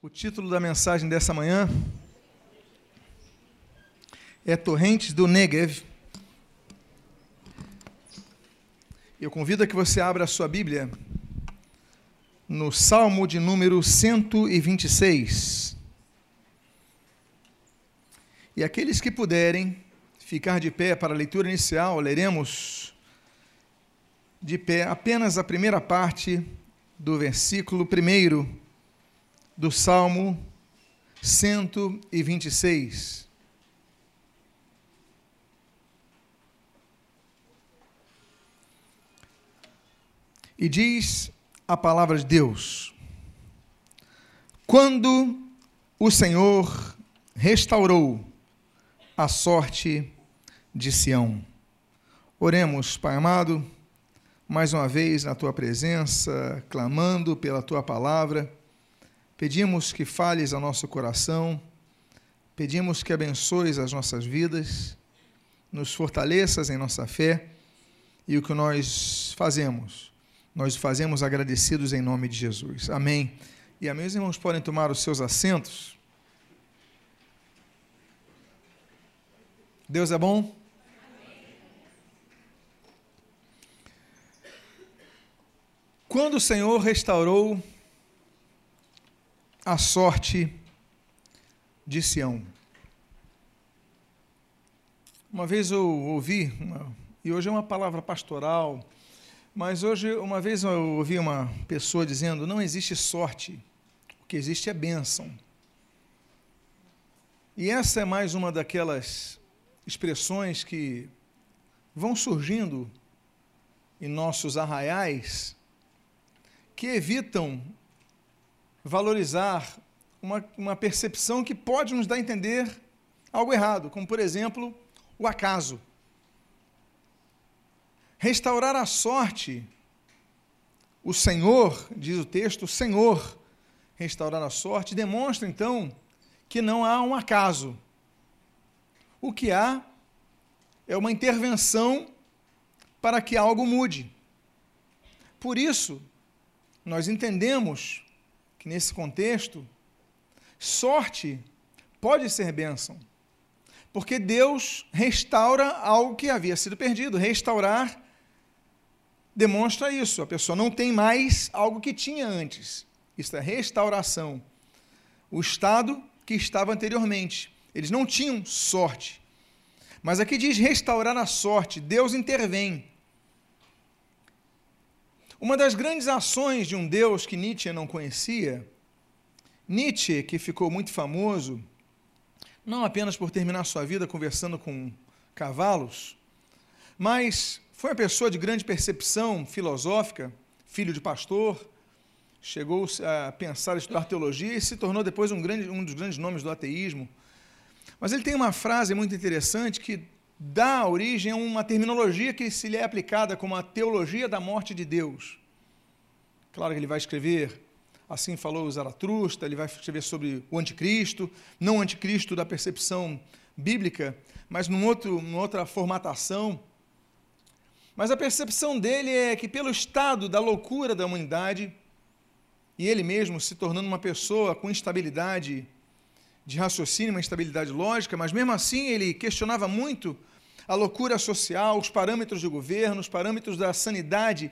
O título da mensagem dessa manhã é Torrentes do Negev. Eu convido a que você abra a sua Bíblia no Salmo de número 126. E aqueles que puderem ficar de pé para a leitura inicial, leremos de pé apenas a primeira parte do versículo primeiro do Salmo 126. E diz a palavra de Deus: Quando o Senhor restaurou a sorte de Sião. Oremos, Pai amado, mais uma vez na tua presença, clamando pela tua palavra Pedimos que fales ao nosso coração, pedimos que abençoes as nossas vidas, nos fortaleças em nossa fé e o que nós fazemos, nós fazemos agradecidos em nome de Jesus. Amém. E amém. Os irmãos podem tomar os seus assentos. Deus é bom? Quando o Senhor restaurou a sorte de Sião. Uma vez eu ouvi, e hoje é uma palavra pastoral, mas hoje, uma vez eu ouvi uma pessoa dizendo: não existe sorte, o que existe é bênção. E essa é mais uma daquelas expressões que vão surgindo em nossos arraiais que evitam valorizar uma, uma percepção que pode nos dar a entender algo errado, como, por exemplo, o acaso. Restaurar a sorte, o Senhor, diz o texto, o Senhor restaurar a sorte, demonstra então que não há um acaso. O que há é uma intervenção para que algo mude. Por isso, nós entendemos que nesse contexto, sorte pode ser bênção. Porque Deus restaura algo que havia sido perdido. Restaurar demonstra isso. A pessoa não tem mais algo que tinha antes. Isso é restauração. O estado que estava anteriormente. Eles não tinham sorte. Mas aqui diz restaurar a sorte. Deus intervém. Uma das grandes ações de um Deus que Nietzsche não conhecia, Nietzsche, que ficou muito famoso, não apenas por terminar sua vida conversando com cavalos, mas foi uma pessoa de grande percepção filosófica, filho de pastor, chegou a pensar em estudar teologia e se tornou depois um, grande, um dos grandes nomes do ateísmo. Mas ele tem uma frase muito interessante que dá origem a uma terminologia que se lhe é aplicada como a teologia da morte de Deus. Claro que ele vai escrever, assim falou Zaratrusta, ele vai escrever sobre o anticristo, não o anticristo da percepção bíblica, mas num outro, numa outra formatação. Mas a percepção dele é que, pelo estado da loucura da humanidade, e ele mesmo se tornando uma pessoa com instabilidade de raciocínio, uma instabilidade lógica, mas mesmo assim ele questionava muito a loucura social, os parâmetros do governo, os parâmetros da sanidade.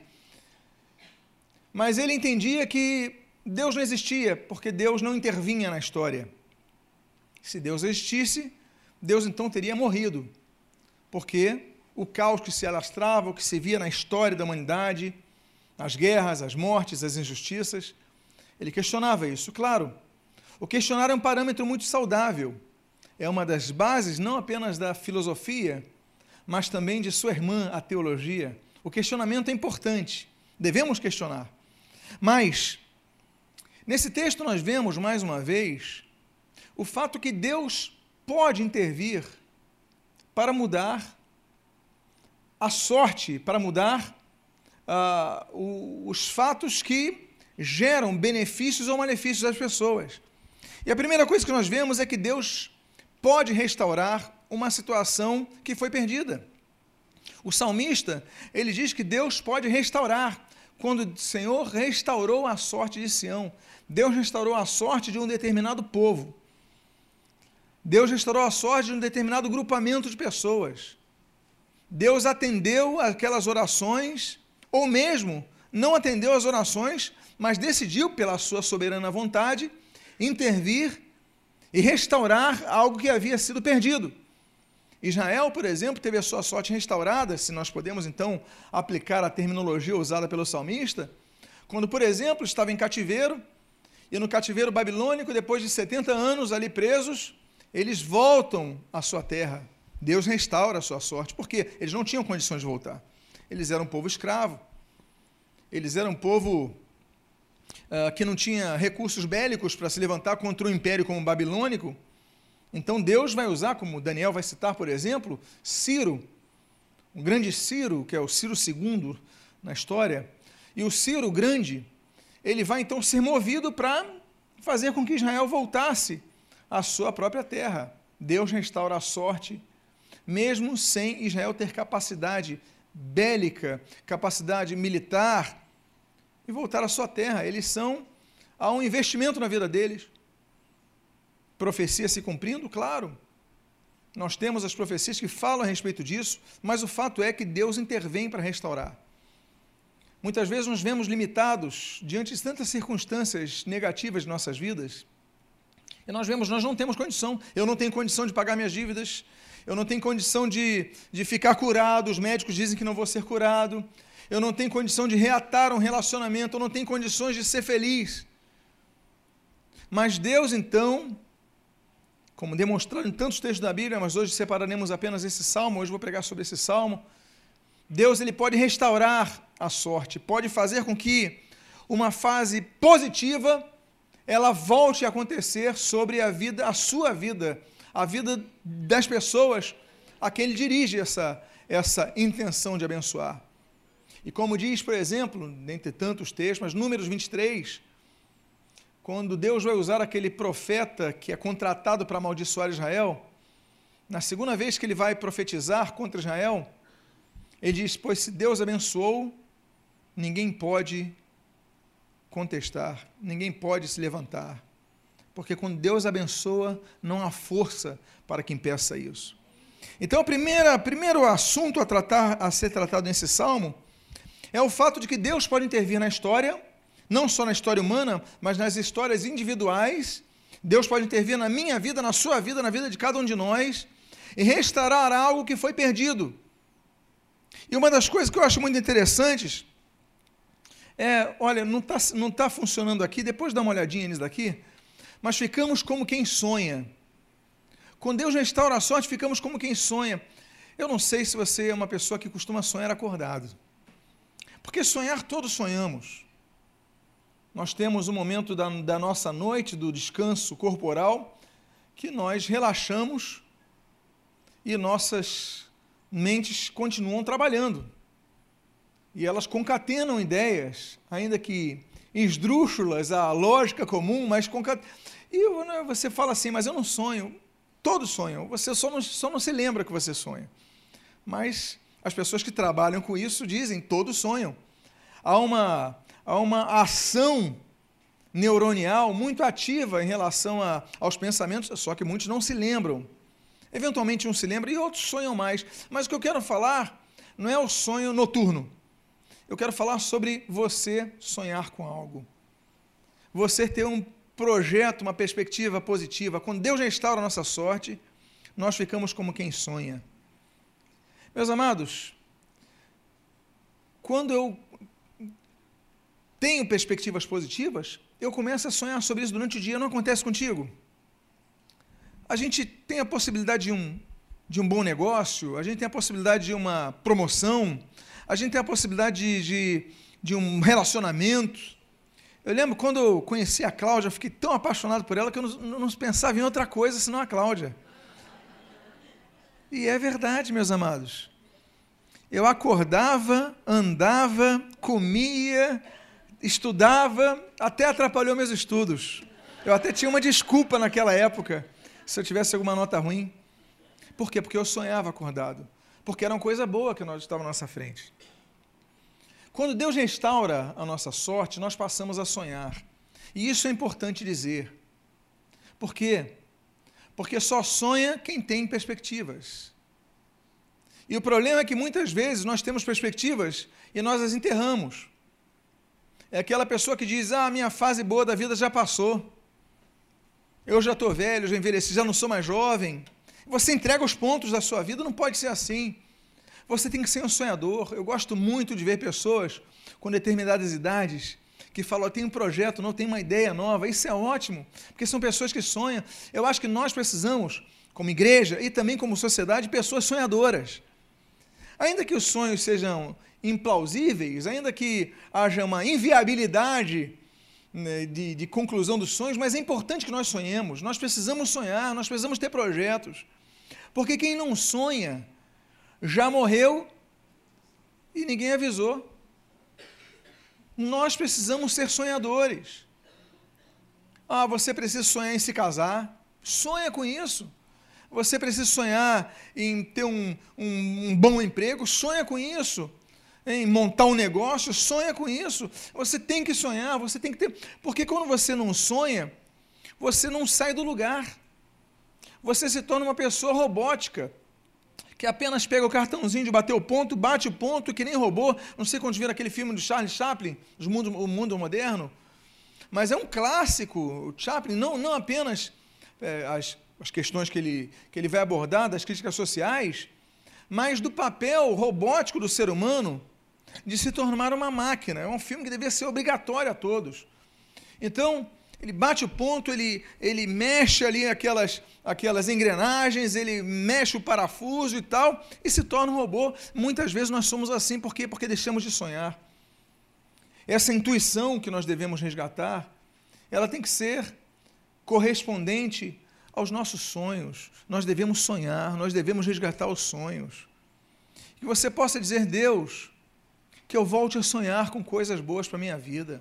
Mas ele entendia que Deus não existia, porque Deus não intervinha na história. Se Deus existisse, Deus então teria morrido, porque o caos que se alastrava, o que se via na história da humanidade, as guerras, as mortes, as injustiças, ele questionava isso. Claro, o questionar é um parâmetro muito saudável. É uma das bases não apenas da filosofia, mas também de sua irmã, a teologia. O questionamento é importante, devemos questionar. Mas, nesse texto, nós vemos, mais uma vez, o fato que Deus pode intervir para mudar a sorte, para mudar uh, os fatos que geram benefícios ou malefícios às pessoas. E a primeira coisa que nós vemos é que Deus pode restaurar uma situação que foi perdida. O salmista, ele diz que Deus pode restaurar. Quando o Senhor restaurou a sorte de Sião, Deus restaurou a sorte de um determinado povo. Deus restaurou a sorte de um determinado grupamento de pessoas. Deus atendeu aquelas orações, ou mesmo não atendeu as orações, mas decidiu, pela sua soberana vontade, intervir e restaurar algo que havia sido perdido. Israel, por exemplo, teve a sua sorte restaurada, se nós podemos então aplicar a terminologia usada pelo salmista, quando, por exemplo, estava em cativeiro, e no cativeiro babilônico, depois de 70 anos ali presos, eles voltam à sua terra. Deus restaura a sua sorte, porque eles não tinham condições de voltar. Eles eram um povo escravo, eles eram um povo uh, que não tinha recursos bélicos para se levantar contra um império como o babilônico, então Deus vai usar, como Daniel vai citar, por exemplo, Ciro, um grande Ciro, que é o Ciro II na história, e o Ciro grande, ele vai então ser movido para fazer com que Israel voltasse à sua própria terra. Deus restaura a sorte, mesmo sem Israel ter capacidade bélica, capacidade militar, e voltar à sua terra. Eles são, há um investimento na vida deles profecia se cumprindo? Claro. Nós temos as profecias que falam a respeito disso, mas o fato é que Deus intervém para restaurar. Muitas vezes nos vemos limitados diante de tantas circunstâncias negativas de nossas vidas. E nós vemos, nós não temos condição. Eu não tenho condição de pagar minhas dívidas. Eu não tenho condição de, de ficar curado. Os médicos dizem que não vou ser curado. Eu não tenho condição de reatar um relacionamento. Eu não tenho condições de ser feliz. Mas Deus, então, como demonstrado em tantos textos da Bíblia, mas hoje separaremos apenas esse salmo, hoje vou pregar sobre esse salmo. Deus ele pode restaurar a sorte, pode fazer com que uma fase positiva ela volte a acontecer sobre a vida, a sua vida, a vida das pessoas a quem ele dirige essa, essa intenção de abençoar. E como diz, por exemplo, dentre tantos textos, mas Números 23, quando Deus vai usar aquele profeta que é contratado para amaldiçoar Israel, na segunda vez que ele vai profetizar contra Israel, ele diz: Pois se Deus abençoou, ninguém pode contestar, ninguém pode se levantar. Porque quando Deus abençoa, não há força para que impeça isso. Então, o primeiro assunto a, tratar, a ser tratado nesse salmo é o fato de que Deus pode intervir na história não só na história humana, mas nas histórias individuais. Deus pode intervir na minha vida, na sua vida, na vida de cada um de nós e restaurar algo que foi perdido. E uma das coisas que eu acho muito interessantes é, olha, não está não tá funcionando aqui, depois dá uma olhadinha nisso daqui, mas ficamos como quem sonha. Quando Deus restaura a sorte, ficamos como quem sonha. Eu não sei se você é uma pessoa que costuma sonhar acordado. Porque sonhar todos sonhamos nós temos um momento da, da nossa noite, do descanso corporal, que nós relaxamos e nossas mentes continuam trabalhando. E elas concatenam ideias, ainda que esdrúxulas à lógica comum, mas concatenam. E né, você fala assim, mas eu não sonho. Todos sonham, você só não, só não se lembra que você sonha. Mas as pessoas que trabalham com isso dizem, todos sonham. Há uma a uma ação neuronial muito ativa em relação a, aos pensamentos, só que muitos não se lembram. Eventualmente um se lembra e outros sonham mais. Mas o que eu quero falar não é o sonho noturno. Eu quero falar sobre você sonhar com algo. Você ter um projeto, uma perspectiva positiva. Quando Deus restaura a nossa sorte, nós ficamos como quem sonha. Meus amados, quando eu tenho perspectivas positivas, eu começo a sonhar sobre isso durante o dia. Não acontece contigo? A gente tem a possibilidade de um, de um bom negócio, a gente tem a possibilidade de uma promoção, a gente tem a possibilidade de, de, de um relacionamento. Eu lembro quando eu conheci a Cláudia, eu fiquei tão apaixonado por ela que eu não, não pensava em outra coisa senão a Cláudia. E é verdade, meus amados. Eu acordava, andava, comia, estudava, até atrapalhou meus estudos. Eu até tinha uma desculpa naquela época, se eu tivesse alguma nota ruim. Por quê? Porque eu sonhava acordado. Porque era uma coisa boa que nós estava na nossa frente. Quando Deus restaura a nossa sorte, nós passamos a sonhar. E isso é importante dizer. Por quê? Porque só sonha quem tem perspectivas. E o problema é que muitas vezes nós temos perspectivas e nós as enterramos. É aquela pessoa que diz: Ah, minha fase boa da vida já passou. Eu já estou velho, já envelheci, já não sou mais jovem. Você entrega os pontos da sua vida, não pode ser assim. Você tem que ser um sonhador. Eu gosto muito de ver pessoas com determinadas idades que falam: tem um projeto, não tem uma ideia nova. Isso é ótimo, porque são pessoas que sonham. Eu acho que nós precisamos, como igreja e também como sociedade, pessoas sonhadoras. Ainda que os sonhos sejam implausíveis, ainda que haja uma inviabilidade né, de, de conclusão dos sonhos, mas é importante que nós sonhemos. Nós precisamos sonhar, nós precisamos ter projetos. Porque quem não sonha já morreu e ninguém avisou. Nós precisamos ser sonhadores. Ah, você precisa sonhar em se casar. Sonha com isso. Você precisa sonhar em ter um, um, um bom emprego. Sonha com isso em montar um negócio, sonha com isso. Você tem que sonhar, você tem que ter. Porque quando você não sonha, você não sai do lugar. Você se torna uma pessoa robótica, que apenas pega o cartãozinho de bater o ponto, bate o ponto, que nem robô. Não sei quando viram aquele filme do Charles Chaplin, O Mundo, o Mundo Moderno. Mas é um clássico. O Chaplin, não, não apenas é, as, as questões que ele, que ele vai abordar, das críticas sociais, mas do papel robótico do ser humano de se tornar uma máquina. É um filme que devia ser obrigatório a todos. Então, ele bate o ponto, ele, ele mexe ali aquelas, aquelas engrenagens, ele mexe o parafuso e tal, e se torna um robô. Muitas vezes nós somos assim, por quê? Porque deixamos de sonhar. Essa intuição que nós devemos resgatar, ela tem que ser correspondente aos nossos sonhos. Nós devemos sonhar, nós devemos resgatar os sonhos. Que você possa dizer, Deus, que eu volte a sonhar com coisas boas para a minha vida.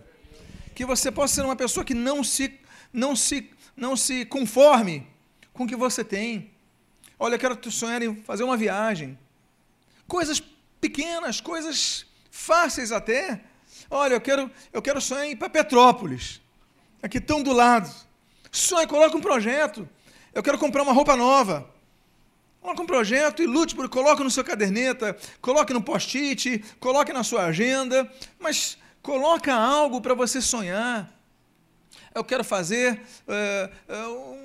Que você possa ser uma pessoa que não se, não se, não se conforme com o que você tem. Olha, eu quero sonhar em fazer uma viagem. Coisas pequenas, coisas fáceis até. Olha, eu quero, eu quero sonhar em ir para Petrópolis, aqui tão do lado. Sonhe, coloque um projeto. Eu quero comprar uma roupa nova. Coloque um projeto e lute por coloque no seu caderneta, coloque no post-it, coloque na sua agenda, mas coloca algo para você sonhar. Eu quero fazer uh,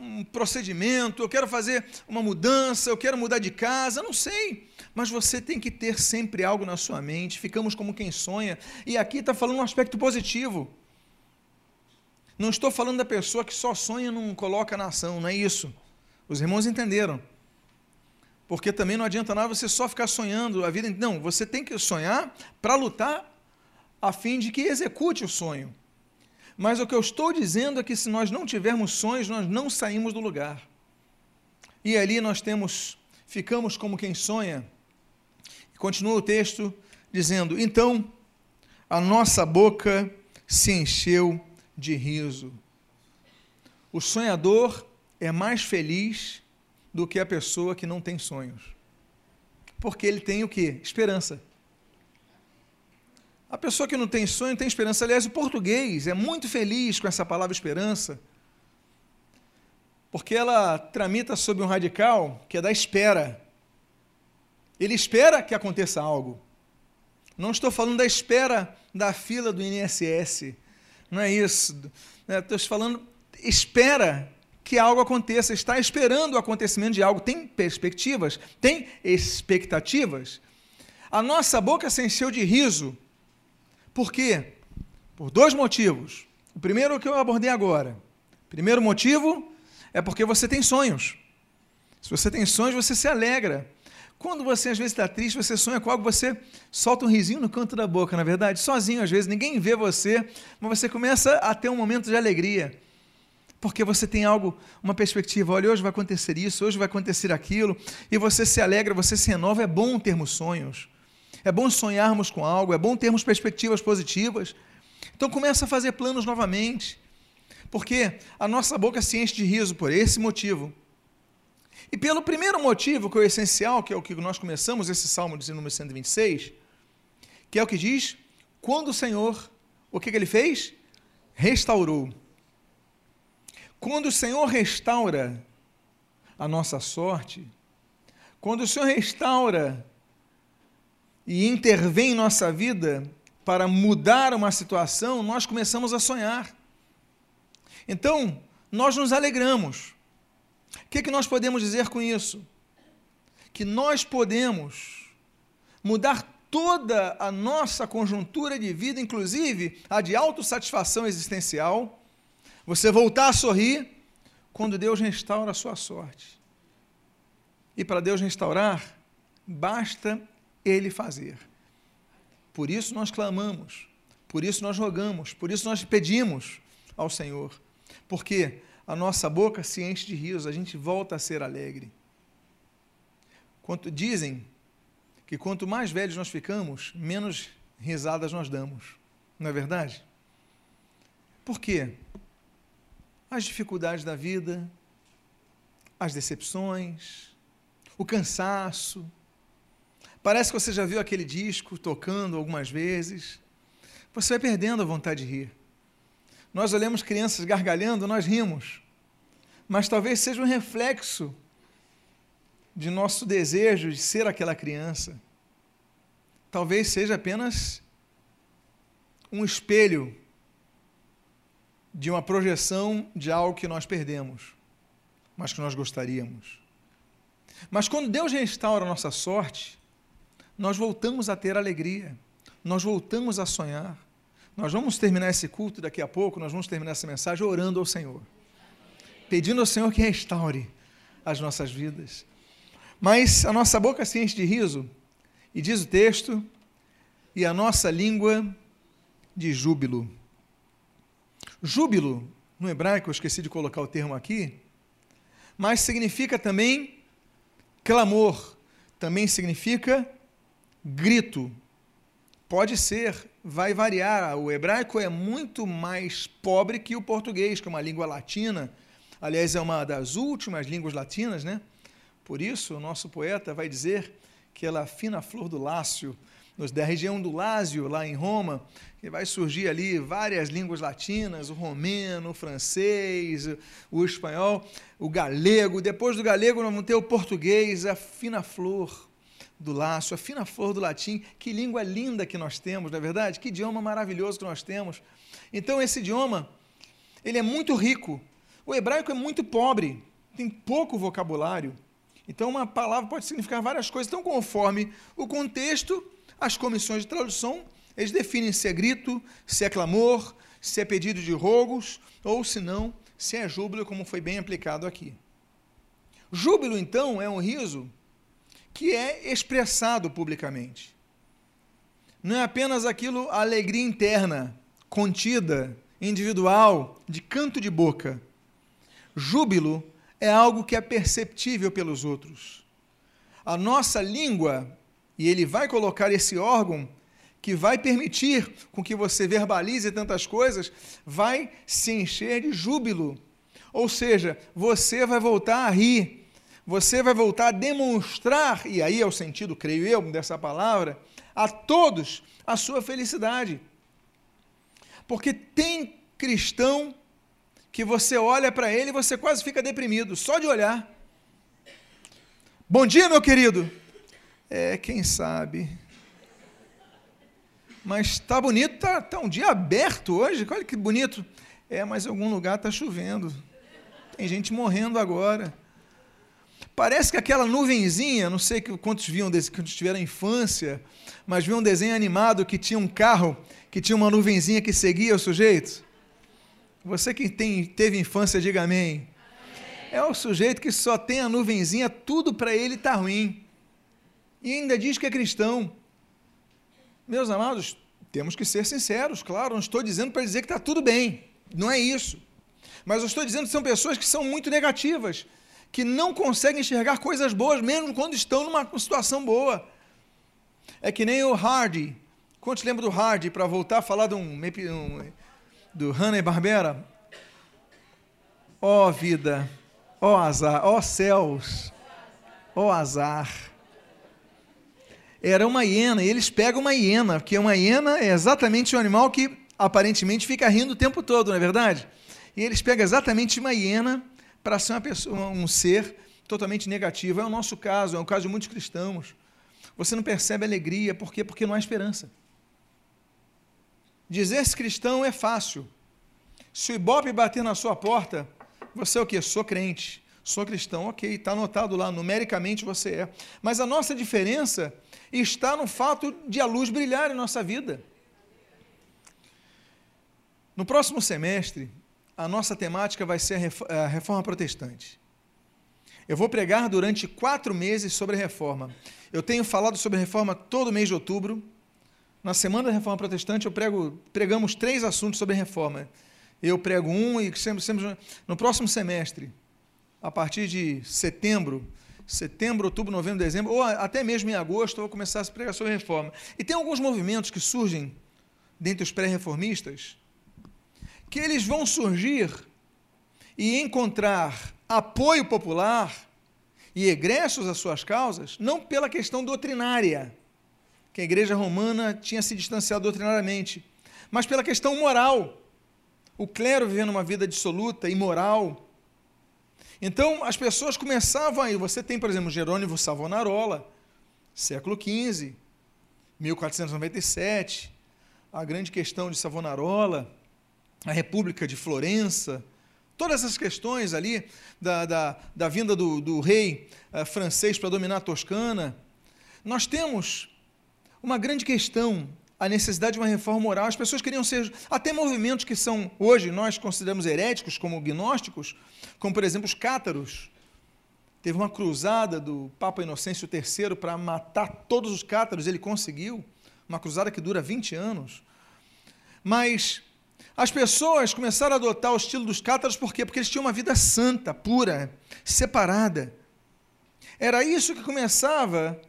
um procedimento, eu quero fazer uma mudança, eu quero mudar de casa, não sei. Mas você tem que ter sempre algo na sua mente. Ficamos como quem sonha. E aqui está falando um aspecto positivo. Não estou falando da pessoa que só sonha e não coloca na ação, não é isso. Os irmãos entenderam. Porque também não adianta nada você só ficar sonhando a vida. Não, você tem que sonhar para lutar a fim de que execute o sonho. Mas o que eu estou dizendo é que se nós não tivermos sonhos, nós não saímos do lugar. E ali nós temos, ficamos como quem sonha. Continua o texto dizendo: Então a nossa boca se encheu de riso. O sonhador é mais feliz do que a pessoa que não tem sonhos. Porque ele tem o que? Esperança. A pessoa que não tem sonho tem esperança. Aliás, o português é muito feliz com essa palavra esperança, porque ela tramita sob um radical que é da espera. Ele espera que aconteça algo. Não estou falando da espera da fila do INSS. Não é isso. Estou falando espera que algo aconteça, está esperando o acontecimento de algo, tem perspectivas, tem expectativas. A nossa boca se encheu de riso. Por quê? Por dois motivos. O primeiro que eu abordei agora. Primeiro motivo é porque você tem sonhos. Se você tem sonhos, você se alegra. Quando você às vezes está triste, você sonha com algo, você solta um risinho no canto da boca, na verdade, sozinho às vezes, ninguém vê você, mas você começa a ter um momento de alegria porque você tem algo, uma perspectiva, olha, hoje vai acontecer isso, hoje vai acontecer aquilo, e você se alegra, você se renova. É bom termos sonhos, é bom sonharmos com algo, é bom termos perspectivas positivas. Então começa a fazer planos novamente, porque a nossa boca se enche de riso por esse motivo. E pelo primeiro motivo, que é o essencial, que é o que nós começamos esse salmo de número 126, que é o que diz: quando o Senhor, o que, que ele fez? restaurou. Quando o Senhor restaura a nossa sorte, quando o Senhor restaura e intervém em nossa vida para mudar uma situação, nós começamos a sonhar. Então, nós nos alegramos. O que, é que nós podemos dizer com isso? Que nós podemos mudar toda a nossa conjuntura de vida, inclusive a de autossatisfação existencial, você voltar a sorrir quando Deus restaura a sua sorte. E para Deus restaurar, basta Ele fazer. Por isso nós clamamos, por isso nós rogamos, por isso nós pedimos ao Senhor, porque a nossa boca se enche de rios, a gente volta a ser alegre. Quanto dizem que quanto mais velhos nós ficamos, menos risadas nós damos. Não é verdade? Por quê? As dificuldades da vida, as decepções, o cansaço. Parece que você já viu aquele disco tocando algumas vezes. Você vai perdendo a vontade de rir. Nós olhamos crianças gargalhando, nós rimos. Mas talvez seja um reflexo de nosso desejo de ser aquela criança, talvez seja apenas um espelho de uma projeção de algo que nós perdemos, mas que nós gostaríamos. Mas quando Deus restaura a nossa sorte, nós voltamos a ter alegria, nós voltamos a sonhar. Nós vamos terminar esse culto daqui a pouco, nós vamos terminar essa mensagem orando ao Senhor, pedindo ao Senhor que restaure as nossas vidas. Mas a nossa boca se enche de riso, e diz o texto, e a nossa língua de júbilo. Júbilo, no hebraico, eu esqueci de colocar o termo aqui, mas significa também clamor, também significa grito. Pode ser, vai variar. O hebraico é muito mais pobre que o português, que é uma língua latina. Aliás, é uma das últimas línguas latinas, né? Por isso, o nosso poeta vai dizer que ela fina flor do Lácio, da região do Lásio, lá em Roma, que vai surgir ali várias línguas latinas, o romeno, o francês, o espanhol, o galego. Depois do galego, nós vamos ter o português, a fina flor do Lácio, a fina flor do latim. Que língua linda que nós temos, não é verdade? Que idioma maravilhoso que nós temos. Então, esse idioma, ele é muito rico. O hebraico é muito pobre, tem pouco vocabulário. Então, uma palavra pode significar várias coisas. Então, conforme o contexto, as comissões de tradução, eles definem se é grito, se é clamor, se é pedido de rogos, ou se não, se é júbilo, como foi bem aplicado aqui. Júbilo, então, é um riso que é expressado publicamente. Não é apenas aquilo, a alegria interna, contida, individual, de canto de boca. Júbilo é algo que é perceptível pelos outros. A nossa língua, e ele vai colocar esse órgão que vai permitir com que você verbalize tantas coisas, vai se encher de júbilo. Ou seja, você vai voltar a rir, você vai voltar a demonstrar, e aí é o sentido, creio eu, dessa palavra, a todos a sua felicidade. Porque tem cristão que você olha para ele e você quase fica deprimido, só de olhar. Bom dia, meu querido. É, quem sabe. Mas está bonito, está tá um dia aberto hoje, olha que bonito. É, mas em algum lugar está chovendo. Tem gente morrendo agora. Parece que aquela nuvenzinha, não sei quantos viam quantos tiveram infância, mas viam um desenho animado que tinha um carro que tinha uma nuvenzinha que seguia o sujeito. Você que tem, teve infância, diga amém. amém. É o sujeito que só tem a nuvenzinha, tudo para ele está ruim. E ainda diz que é cristão. Meus amados, temos que ser sinceros, claro, não estou dizendo para dizer que está tudo bem. Não é isso. Mas eu estou dizendo que são pessoas que são muito negativas, que não conseguem enxergar coisas boas, mesmo quando estão numa situação boa. É que nem o Hardy. Quantos lembram do Hardy, para voltar a falar de um, um do Hanna-Barbera. Ó oh, vida, ó oh, azar, ó oh, céus, ó azar. Era uma hiena, e eles pegam uma hiena, porque uma hiena é exatamente o animal que aparentemente fica rindo o tempo todo, não é verdade? E eles pegam exatamente uma hiena para ser pessoa, um ser totalmente negativo. É o nosso caso, é o caso de muitos cristãos. Você não percebe alegria, por quê? Porque não há esperança. Dizer-se cristão é fácil. Se o Ibope bater na sua porta, você é o quê? Sou crente, sou cristão, ok, está anotado lá, numericamente você é. Mas a nossa diferença está no fato de a luz brilhar em nossa vida. No próximo semestre, a nossa temática vai ser a reforma protestante. Eu vou pregar durante quatro meses sobre a reforma. Eu tenho falado sobre a reforma todo mês de outubro. Na semana da reforma protestante, eu prego, pregamos três assuntos sobre a reforma. Eu prego um e sempre, sempre no próximo semestre, a partir de setembro, setembro, outubro, novembro, dezembro, ou até mesmo em agosto, eu vou começar a pregar sobre a reforma. E tem alguns movimentos que surgem dentre os pré-reformistas, que eles vão surgir e encontrar apoio popular e egressos às suas causas, não pela questão doutrinária, que a igreja romana tinha se distanciado doutrinariamente, mas pela questão moral. O clero vivendo uma vida dissoluta, imoral. Então, as pessoas começavam aí. Você tem, por exemplo, Jerônimo Savonarola, século XV, 1497, a grande questão de Savonarola, a República de Florença, todas essas questões ali da, da, da vinda do, do rei uh, francês para dominar a Toscana, nós temos uma grande questão, a necessidade de uma reforma moral. As pessoas queriam ser, até movimentos que são, hoje, nós consideramos heréticos, como gnósticos, como, por exemplo, os cátaros. Teve uma cruzada do Papa Inocêncio III para matar todos os cátaros, ele conseguiu, uma cruzada que dura 20 anos. Mas as pessoas começaram a adotar o estilo dos cátaros por quê? Porque eles tinham uma vida santa, pura, separada. Era isso que começava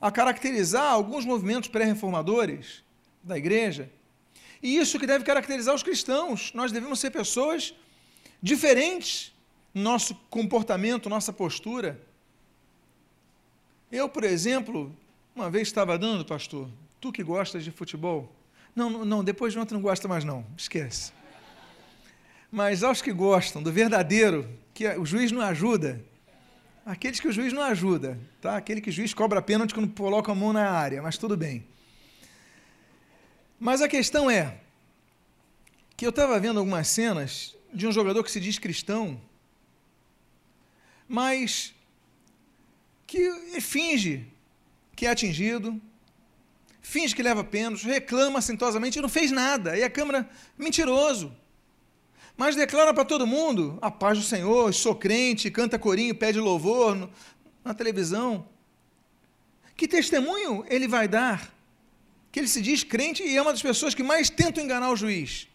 a caracterizar alguns movimentos pré-reformadores da igreja. E isso que deve caracterizar os cristãos. Nós devemos ser pessoas diferentes no nosso comportamento, nossa postura. Eu, por exemplo, uma vez estava dando, pastor, tu que gostas de futebol, não, não, depois de ontem não gosta mais não, esquece. Mas aos que gostam do verdadeiro, que o juiz não ajuda, aqueles que o juiz não ajuda, tá? Aquele que o juiz cobra pênalti quando coloca a mão na área, mas tudo bem. Mas a questão é que eu estava vendo algumas cenas de um jogador que se diz cristão, mas que finge que é atingido, finge que leva pênalti, reclama assintosamente e não fez nada. E a Câmara, mentiroso. Mas declara para todo mundo: a paz do Senhor, sou crente, canta corinho, pede louvor no, na televisão. Que testemunho ele vai dar? Que ele se diz crente e é uma das pessoas que mais tentam enganar o juiz.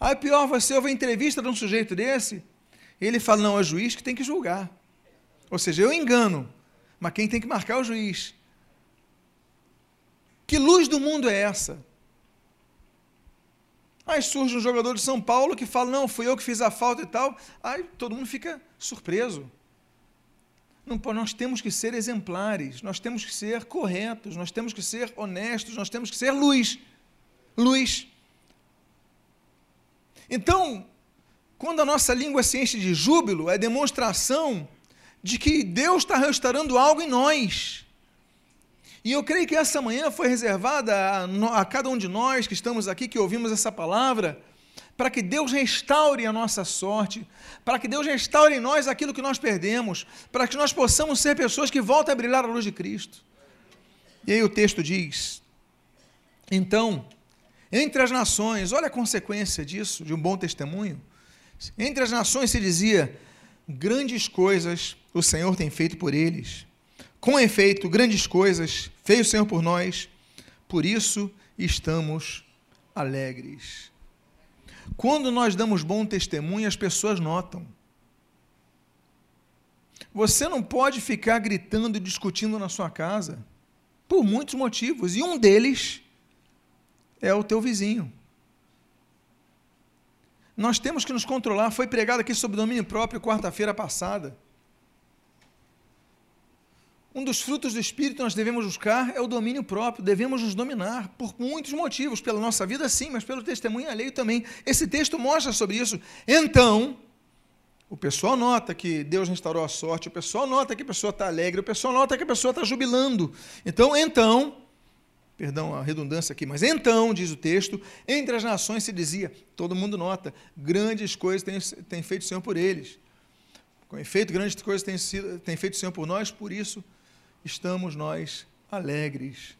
Aí pior você ouve a entrevista de um sujeito desse, ele fala: não, é o juiz que tem que julgar. Ou seja, eu engano, mas quem tem que marcar é o juiz. Que luz do mundo é essa? Aí surge um jogador de São Paulo que fala: Não, fui eu que fiz a falta e tal. Aí todo mundo fica surpreso. Não, nós temos que ser exemplares, nós temos que ser corretos, nós temos que ser honestos, nós temos que ser luz. Luz. Então, quando a nossa língua se enche de júbilo, é demonstração de que Deus está restaurando algo em nós. E eu creio que essa manhã foi reservada a, a, cada um de nós que estamos aqui, que ouvimos essa palavra, para que Deus restaure a nossa sorte, para que Deus restaure em nós aquilo que nós perdemos, para que nós possamos ser pessoas que voltem a brilhar a luz de Cristo. E aí o texto diz: então, entre as nações, olha a consequência disso, de um bom testemunho. Entre as nações se dizia: grandes coisas o Senhor tem feito por eles com efeito, grandes coisas fez o Senhor por nós, por isso estamos alegres. Quando nós damos bom testemunho, as pessoas notam. Você não pode ficar gritando e discutindo na sua casa, por muitos motivos, e um deles é o teu vizinho. Nós temos que nos controlar. Foi pregado aqui sobre domínio próprio quarta-feira passada. Um dos frutos do Espírito nós devemos buscar é o domínio próprio, devemos nos dominar por muitos motivos, pela nossa vida sim, mas pelo testemunho alheio também. Esse texto mostra sobre isso. Então, o pessoal nota que Deus restaurou a sorte, o pessoal nota que a pessoa está alegre, o pessoal nota que a pessoa está jubilando. Então, então, perdão a redundância aqui, mas então, diz o texto, entre as nações se dizia, todo mundo nota, grandes coisas tem, tem feito o Senhor por eles. Com efeito, grandes coisas tem, sido, tem feito o Senhor por nós, por isso estamos nós alegres.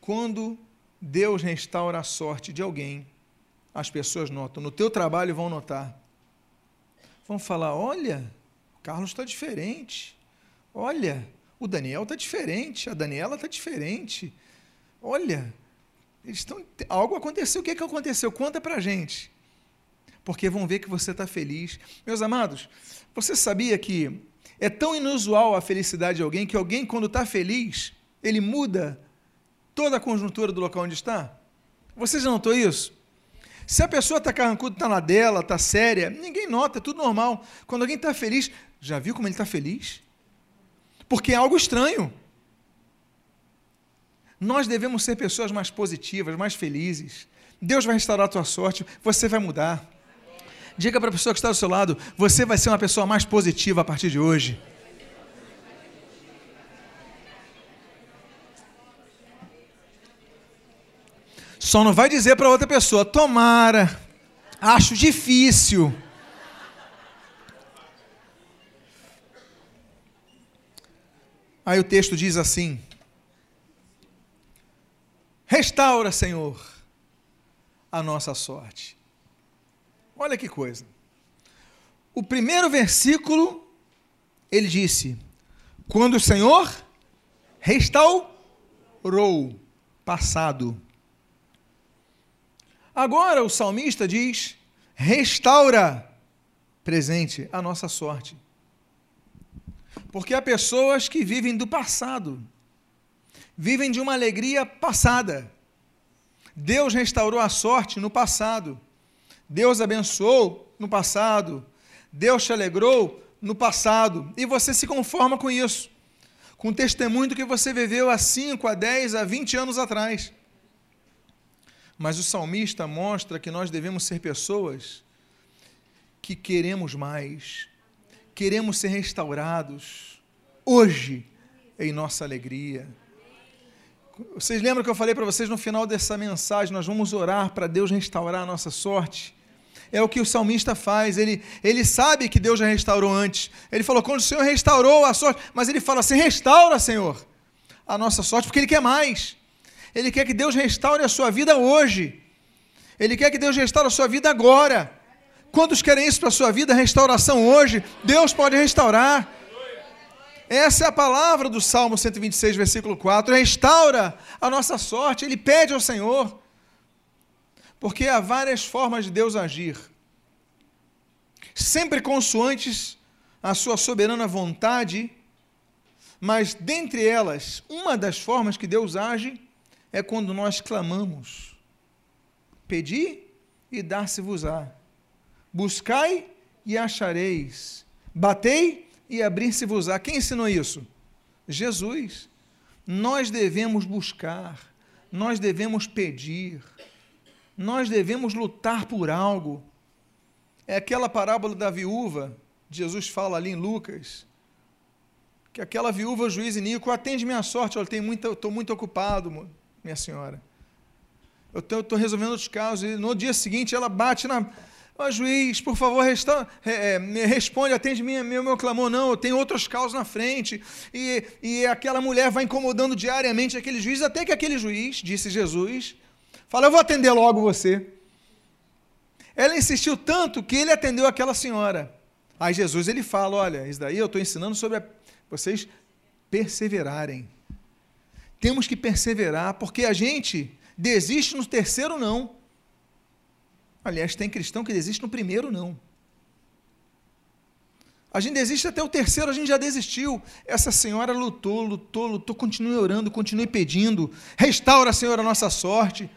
Quando Deus restaura a sorte de alguém, as pessoas notam, no teu trabalho vão notar, vão falar: olha, o Carlos está diferente. Olha, o Daniel está diferente. A Daniela está diferente. Olha, eles estão, algo aconteceu. O que, é que aconteceu? Conta para a gente. Porque vão ver que você está feliz. Meus amados, você sabia que é tão inusual a felicidade de alguém que alguém, quando está feliz, ele muda toda a conjuntura do local onde está? Você já notou isso? Se a pessoa está carrancuda, está na dela, está séria, ninguém nota, é tudo normal. Quando alguém está feliz, já viu como ele está feliz? Porque é algo estranho. Nós devemos ser pessoas mais positivas, mais felizes. Deus vai restaurar a tua sorte, você vai mudar. Diga para a pessoa que está do seu lado, você vai ser uma pessoa mais positiva a partir de hoje. Só não vai dizer para outra pessoa, tomara, acho difícil. Aí o texto diz assim: Restaura, Senhor, a nossa sorte. Olha que coisa. O primeiro versículo, ele disse: Quando o Senhor restaurou, passado. Agora o salmista diz: restaura, presente, a nossa sorte. Porque há pessoas que vivem do passado, vivem de uma alegria passada. Deus restaurou a sorte no passado. Deus abençoou no passado. Deus te alegrou no passado. E você se conforma com isso, com o testemunho que você viveu há 5, a 10, a 20 anos atrás. Mas o salmista mostra que nós devemos ser pessoas que queremos mais, queremos ser restaurados hoje em nossa alegria. Vocês lembram que eu falei para vocês no final dessa mensagem? Nós vamos orar para Deus restaurar a nossa sorte. É o que o salmista faz. Ele, ele sabe que Deus já restaurou antes. Ele falou: quando o Senhor restaurou a sorte, mas ele fala assim: restaura, Senhor, a nossa sorte, porque Ele quer mais. Ele quer que Deus restaure a sua vida hoje. Ele quer que Deus restaure a sua vida agora. Quantos querem isso para a sua vida? Restauração hoje. Deus pode restaurar. Essa é a palavra do Salmo 126, versículo 4. Restaura a nossa sorte. Ele pede ao Senhor. Porque há várias formas de Deus agir. Sempre consoantes a sua soberana vontade, mas dentre elas, uma das formas que Deus age é quando nós clamamos: Pedi e dar-se-vos-á. Buscai e achareis. Batei e abrir-se-vos-á. Quem ensinou isso? Jesus. Nós devemos buscar, nós devemos pedir, nós devemos lutar por algo. É aquela parábola da viúva, Jesus fala ali em Lucas, que aquela viúva, juiz Nico, atende minha sorte, eu estou muito ocupado, minha senhora. Eu estou resolvendo os casos. E no dia seguinte ela bate na. Oh, juiz, por favor, resta, é, responde, atende minha, meu, meu clamor. Não, eu tenho outros casos na frente. E, e aquela mulher vai incomodando diariamente aquele juiz, até que aquele juiz, disse Jesus, fala: Eu vou atender logo você. Ela insistiu tanto que ele atendeu aquela senhora. Aí Jesus ele fala: Olha, isso daí eu estou ensinando sobre a, vocês perseverarem. Temos que perseverar, porque a gente desiste no terceiro não. Aliás, tem cristão que desiste no primeiro não. A gente desiste até o terceiro, a gente já desistiu. Essa senhora lutou, lutou, lutou, continue orando, continue pedindo. Restaura, Senhor, a nossa sorte.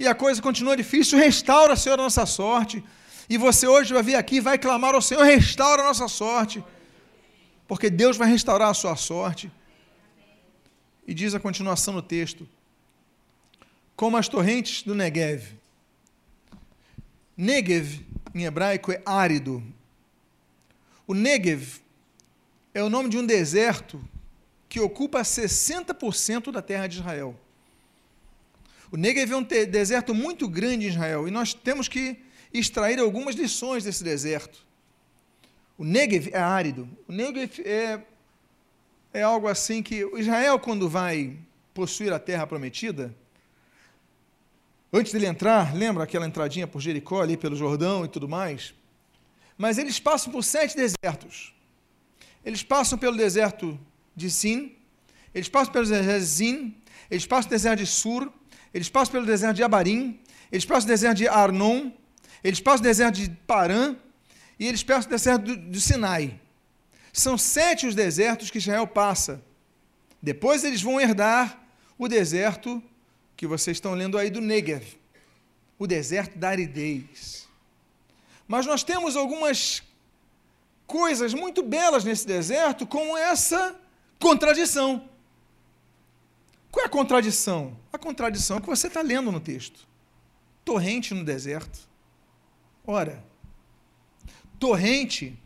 E a coisa continua difícil, restaura, Senhor, a nossa sorte. E você hoje vai vir aqui e vai clamar ao Senhor, restaura a nossa sorte. porque Deus vai restaurar a sua sorte. E diz a continuação do texto: como as torrentes do Negev. Negev, em hebraico, é árido. O Negev é o nome de um deserto que ocupa 60% da terra de Israel. O Negev é um deserto muito grande em Israel e nós temos que extrair algumas lições desse deserto. O Negev é árido. O Negev é, é algo assim que Israel, quando vai possuir a terra prometida, antes dele entrar, lembra aquela entradinha por Jericó, ali pelo Jordão e tudo mais? Mas eles passam por sete desertos. Eles passam pelo deserto de Sin, eles passam pelo deserto de Zin, eles passam pelo deserto de Sur, eles passam pelo deserto de Abarim, eles passam pelo deserto de Arnon, eles passam pelo deserto de Parã e eles passam pelo deserto do, do Sinai. São sete os desertos que Israel passa. Depois eles vão herdar o deserto que vocês estão lendo aí do Negev, o deserto da aridez. Mas nós temos algumas coisas muito belas nesse deserto, como essa contradição. Qual é a contradição? A contradição é que você está lendo no texto. Torrente no deserto. Ora, torrente,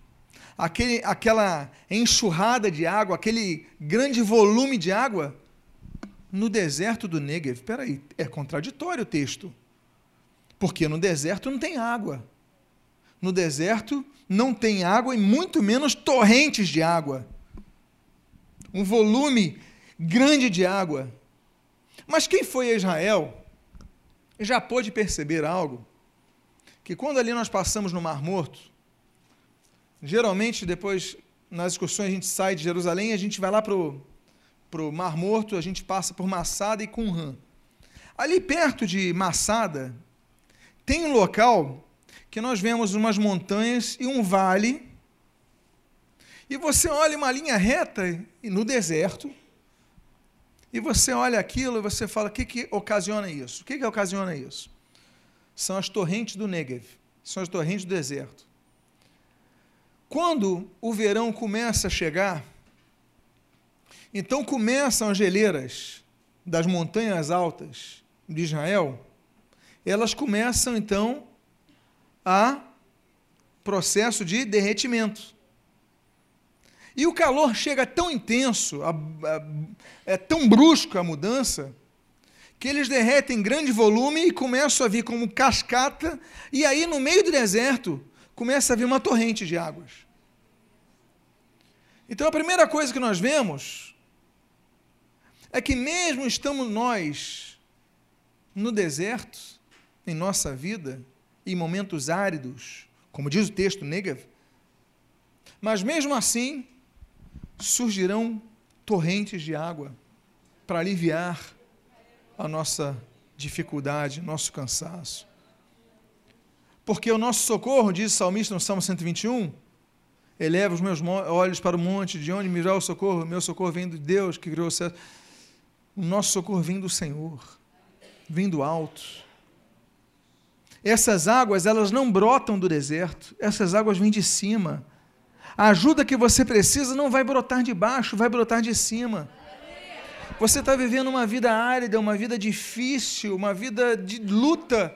aquele, aquela enxurrada de água, aquele grande volume de água, no deserto do Negev. Espera aí, é contraditório o texto. Porque no deserto não tem água. No deserto não tem água e muito menos torrentes de água. Um volume grande de água. Mas quem foi a Israel já pôde perceber algo que quando ali nós passamos no Mar Morto, geralmente depois nas excursões a gente sai de Jerusalém, a gente vai lá para o Mar Morto, a gente passa por Massada e Qumran. Ali perto de Massada tem um local que nós vemos umas montanhas e um vale, e você olha uma linha reta no deserto, e você olha aquilo e você fala: o que, que ocasiona isso? O que, que ocasiona isso? São as torrentes do Negev, são as torrentes do deserto. Quando o verão começa a chegar, então começam as geleiras das montanhas altas de Israel, elas começam então a processo de derretimento. E o calor chega tão intenso, a, a, é tão brusco a mudança, que eles derretem em grande volume e começam a vir como cascata, e aí no meio do deserto começa a vir uma torrente de águas. Então a primeira coisa que nós vemos é que mesmo estamos nós no deserto, em nossa vida, em momentos áridos, como diz o texto Negev, mas mesmo assim, surgirão torrentes de água para aliviar a nossa dificuldade, nosso cansaço. Porque o nosso socorro, diz o salmista no Salmo 121, eleva os meus olhos para o monte, de onde virá o socorro? Meu socorro vem de Deus que criou o céu. O nosso socorro vem do Senhor, vem do alto. Essas águas, elas não brotam do deserto, essas águas vêm de cima a ajuda que você precisa não vai brotar de baixo, vai brotar de cima. Você está vivendo uma vida árida, uma vida difícil, uma vida de luta.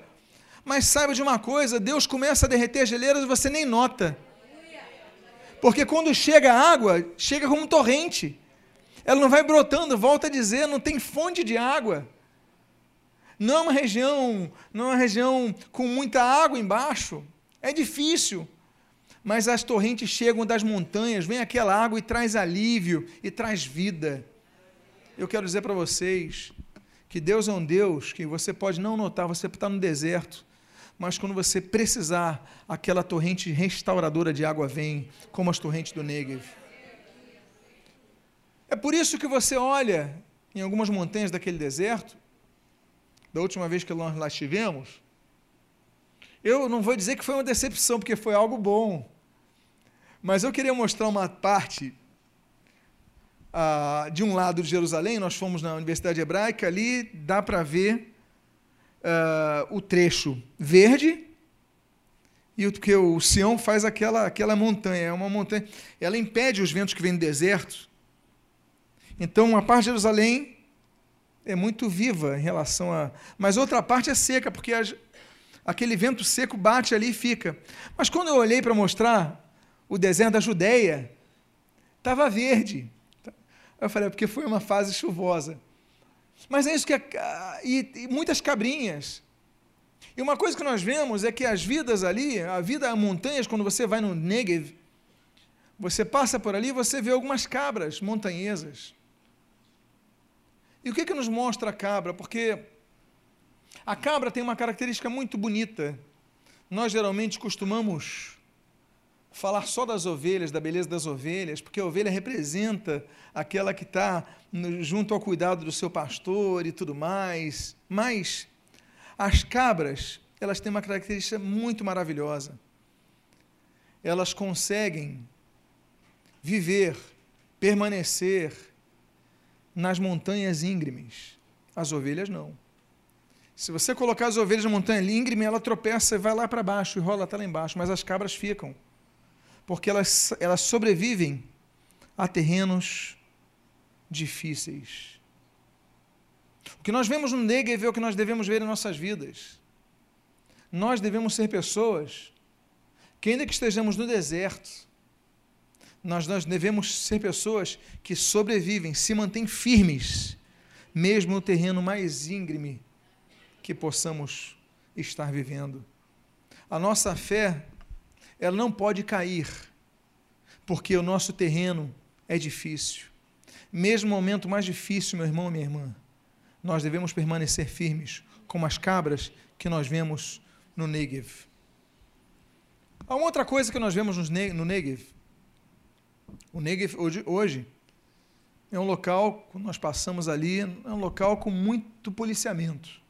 Mas saiba de uma coisa: Deus começa a derreter as geleiras e você nem nota. Porque quando chega a água, chega como um torrente. Ela não vai brotando, volta a dizer, não tem fonte de água. Não é uma região, não é uma região com muita água embaixo. É difícil mas as torrentes chegam das montanhas, vem aquela água e traz alívio e traz vida. Eu quero dizer para vocês que Deus é um Deus que você pode não notar, você está no deserto, mas quando você precisar, aquela torrente restauradora de água vem, como as torrentes do Negev. É por isso que você olha em algumas montanhas daquele deserto, da última vez que nós lá estivemos, eu não vou dizer que foi uma decepção, porque foi algo bom. Mas eu queria mostrar uma parte uh, de um lado de Jerusalém, nós fomos na Universidade Hebraica, ali dá para ver uh, o trecho verde E porque o Sião faz aquela, aquela montanha, é uma montanha, ela impede os ventos que vêm do deserto. Então, uma parte de Jerusalém é muito viva em relação a. Mas outra parte é seca, porque as, aquele vento seco bate ali e fica. Mas quando eu olhei para mostrar o deserto da Judéia, estava verde. Eu falei, é porque foi uma fase chuvosa. Mas é isso que. É, e, e muitas cabrinhas. E uma coisa que nós vemos é que as vidas ali, a vida a montanhas, quando você vai no Negev, você passa por ali, você vê algumas cabras montanhesas. E o que, que nos mostra a cabra? Porque a cabra tem uma característica muito bonita. Nós geralmente costumamos falar só das ovelhas, da beleza das ovelhas, porque a ovelha representa aquela que está junto ao cuidado do seu pastor e tudo mais. Mas as cabras, elas têm uma característica muito maravilhosa. Elas conseguem viver, permanecer nas montanhas íngremes. As ovelhas não. Se você colocar as ovelhas na montanha íngreme, ela tropeça e vai lá para baixo e rola até lá embaixo, mas as cabras ficam. Porque elas, elas sobrevivem a terrenos difíceis. O que nós vemos no Negev é o que nós devemos ver em nossas vidas. Nós devemos ser pessoas que, ainda que estejamos no deserto, nós, nós devemos ser pessoas que sobrevivem, se mantêm firmes, mesmo no terreno mais íngreme que possamos estar vivendo. A nossa fé, ela não pode cair, porque o nosso terreno é difícil. Mesmo no momento mais difícil, meu irmão e minha irmã, nós devemos permanecer firmes, como as cabras que nós vemos no Negev. Há uma outra coisa que nós vemos no Negev. O Negev hoje, hoje é um local, quando nós passamos ali, é um local com muito policiamento.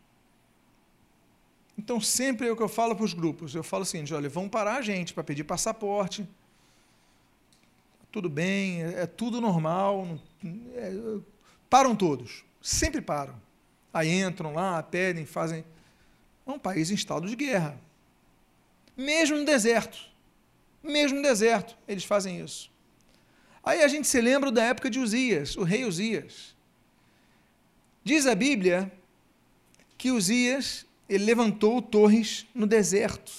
Então, sempre é o que eu falo para os grupos. Eu falo assim, olha, vão parar a gente para pedir passaporte. Tudo bem, é, é tudo normal. É, param todos. Sempre param. Aí entram lá, pedem, fazem. É um país em estado de guerra. Mesmo no deserto. Mesmo no deserto, eles fazem isso. Aí a gente se lembra da época de Uzias, o rei Uzias. Diz a Bíblia que Uzias ele levantou torres no deserto.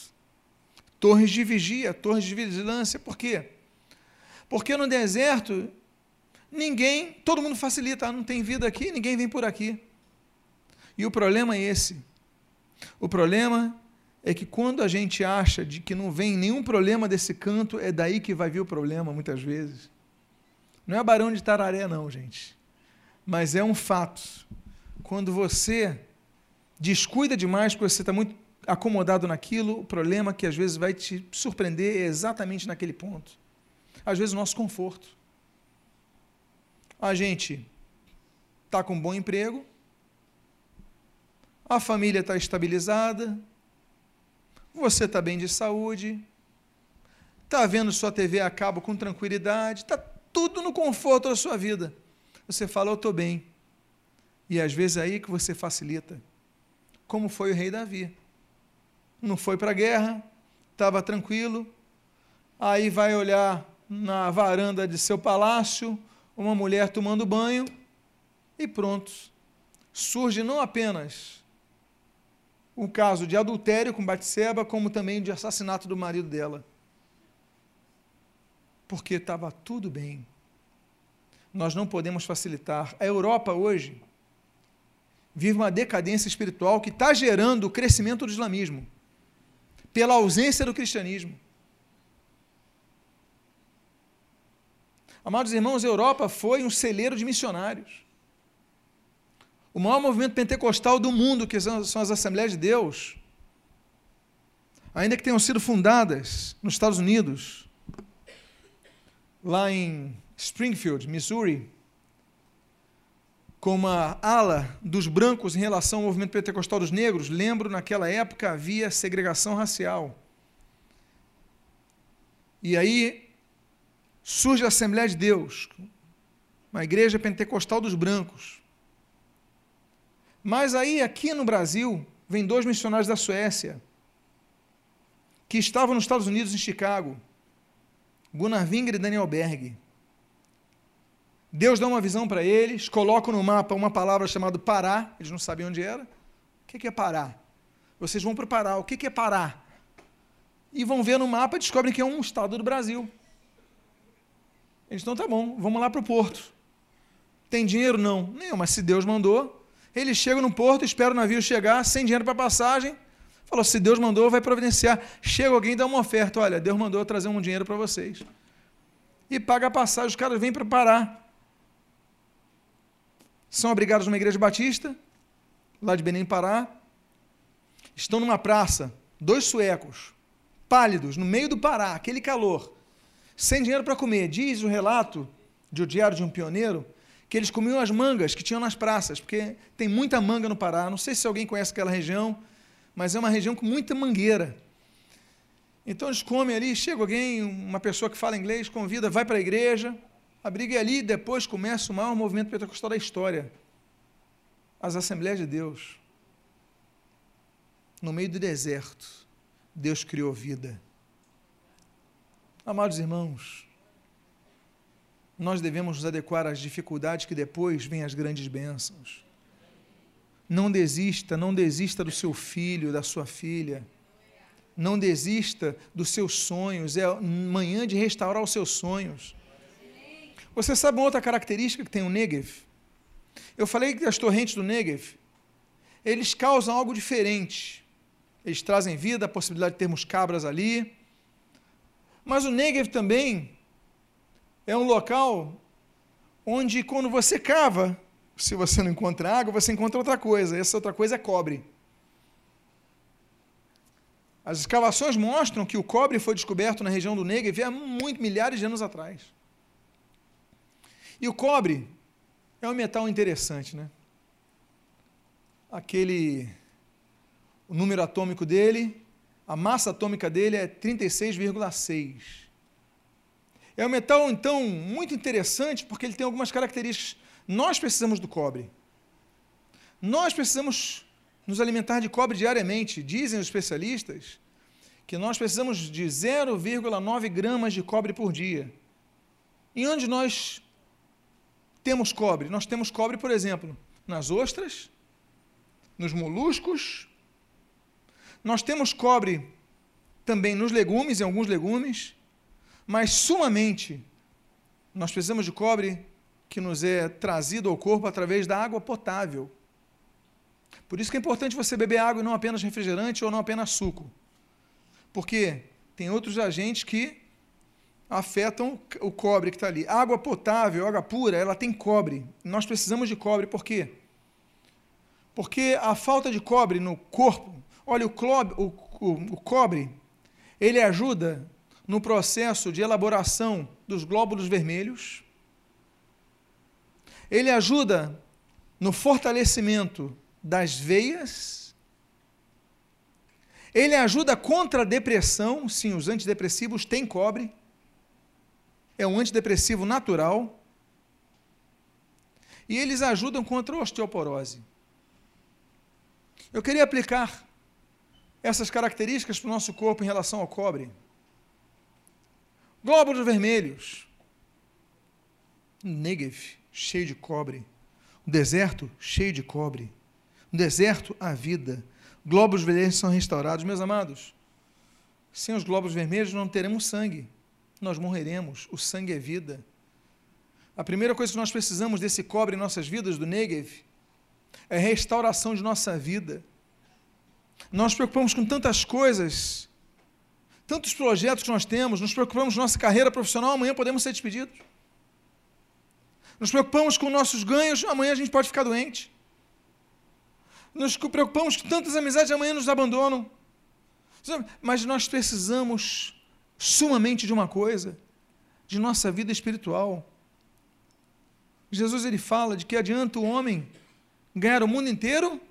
Torres de vigia, torres de vigilância. Por quê? Porque no deserto ninguém, todo mundo facilita, ah, não tem vida aqui, ninguém vem por aqui. E o problema é esse. O problema é que quando a gente acha de que não vem nenhum problema desse canto, é daí que vai vir o problema muitas vezes. Não é barão de tararé não, gente. Mas é um fato. Quando você descuida demais, porque você está muito acomodado naquilo, o problema que às vezes vai te surpreender é exatamente naquele ponto. Às vezes o nosso conforto a gente está com um bom emprego, a família está estabilizada, você está bem de saúde, está vendo sua TV a cabo com tranquilidade, está tudo no conforto da sua vida. Você fala, eu estou bem. E às vezes é aí que você facilita, como foi o rei Davi. Não foi para a guerra, estava tranquilo, aí vai olhar na varanda de seu palácio, uma mulher tomando banho e pronto. Surge não apenas o caso de adultério com Batseba, como também de assassinato do marido dela. Porque estava tudo bem. Nós não podemos facilitar. A Europa hoje vive uma decadência espiritual que está gerando o crescimento do islamismo, pela ausência do cristianismo. Amados irmãos, a Europa foi um celeiro de missionários. O maior movimento pentecostal do mundo, que são, as Assembleias de Deus, ainda que tenham sido fundadas nos Estados Unidos, lá em Springfield, Missouri, com uma ala dos brancos em relação ao movimento pentecostal dos negros, lembro, naquela época havia segregação racial. E aí surge a Assembleia de Deus, uma igreja pentecostal dos brancos. Mas aí, aqui no Brasil, vem dois missionários da Suécia. que estavam nos Estados Unidos, em Chicago. Gunnar Winger e Daniel Berg. Deus dá uma visão para eles, coloca no mapa uma palavra chamada Pará, eles não sabiam onde era. O que é Pará? Vocês vão para Pará, o que é Pará? E vão ver no mapa e descobrem que é um estado do Brasil. Eles então tá bom, vamos lá para o porto. Tem dinheiro? Não. Não, mas se Deus mandou, eles chegam no porto, esperam o navio chegar, sem dinheiro para passagem. Falou, se Deus mandou, vai providenciar. Chega alguém e dá uma oferta. Olha, Deus mandou trazer um dinheiro para vocês. E paga a passagem, os caras vêm para Pará são abrigados numa igreja batista, lá de Belém, Pará. Estão numa praça, dois suecos, pálidos, no meio do Pará, aquele calor, sem dinheiro para comer. Diz o relato de O Diário de um Pioneiro que eles comiam as mangas que tinham nas praças, porque tem muita manga no Pará. Não sei se alguém conhece aquela região, mas é uma região com muita mangueira. Então eles comem ali, chega alguém, uma pessoa que fala inglês, convida, vai para a igreja, a briga é ali, depois começa o maior movimento pentecostal da história. As Assembleias de Deus. No meio do deserto, Deus criou vida. Amados irmãos, nós devemos nos adequar às dificuldades que depois vêm as grandes bênçãos. Não desista, não desista do seu filho, da sua filha. Não desista dos seus sonhos. É manhã de restaurar os seus sonhos. Você sabe uma outra característica que tem o Negev? Eu falei que as torrentes do Negev, eles causam algo diferente. Eles trazem vida, a possibilidade de termos cabras ali. Mas o Negev também é um local onde, quando você cava, se você não encontra água, você encontra outra coisa. Essa outra coisa é cobre. As escavações mostram que o cobre foi descoberto na região do Negev há muito, milhares de anos atrás. E o cobre é um metal interessante, né? Aquele o número atômico dele, a massa atômica dele é 36,6. É um metal então muito interessante porque ele tem algumas características. Nós precisamos do cobre. Nós precisamos nos alimentar de cobre diariamente. Dizem os especialistas que nós precisamos de 0,9 gramas de cobre por dia. E onde nós temos cobre? Nós temos cobre, por exemplo, nas ostras, nos moluscos. Nós temos cobre também nos legumes, em alguns legumes. Mas, sumamente, nós precisamos de cobre que nos é trazido ao corpo através da água potável. Por isso que é importante você beber água e não apenas refrigerante ou não apenas suco. Porque tem outros agentes que afetam o cobre que está ali. água potável, água pura, ela tem cobre. Nós precisamos de cobre, por quê? Porque a falta de cobre no corpo, olha, o, clob, o, o, o cobre, ele ajuda no processo de elaboração dos glóbulos vermelhos, ele ajuda no fortalecimento das veias, ele ajuda contra a depressão, sim, os antidepressivos têm cobre, é um antidepressivo natural e eles ajudam contra a osteoporose. Eu queria aplicar essas características para o nosso corpo em relação ao cobre. Glóbulos vermelhos. Negev, cheio de cobre. Um deserto, cheio de cobre. Um deserto, a vida. Glóbulos vermelhos são restaurados. Meus amados, sem os glóbulos vermelhos não teremos sangue nós morreremos. O sangue é vida. A primeira coisa que nós precisamos desse cobre em nossas vidas, do Negev, é restauração de nossa vida. Nós nos preocupamos com tantas coisas, tantos projetos que nós temos, nos preocupamos com nossa carreira profissional, amanhã podemos ser despedidos. Nos preocupamos com nossos ganhos, amanhã a gente pode ficar doente. Nos preocupamos com tantas amizades, amanhã nos abandonam. Mas nós precisamos sumamente de uma coisa, de nossa vida espiritual. Jesus ele fala de que adianta o homem ganhar o mundo inteiro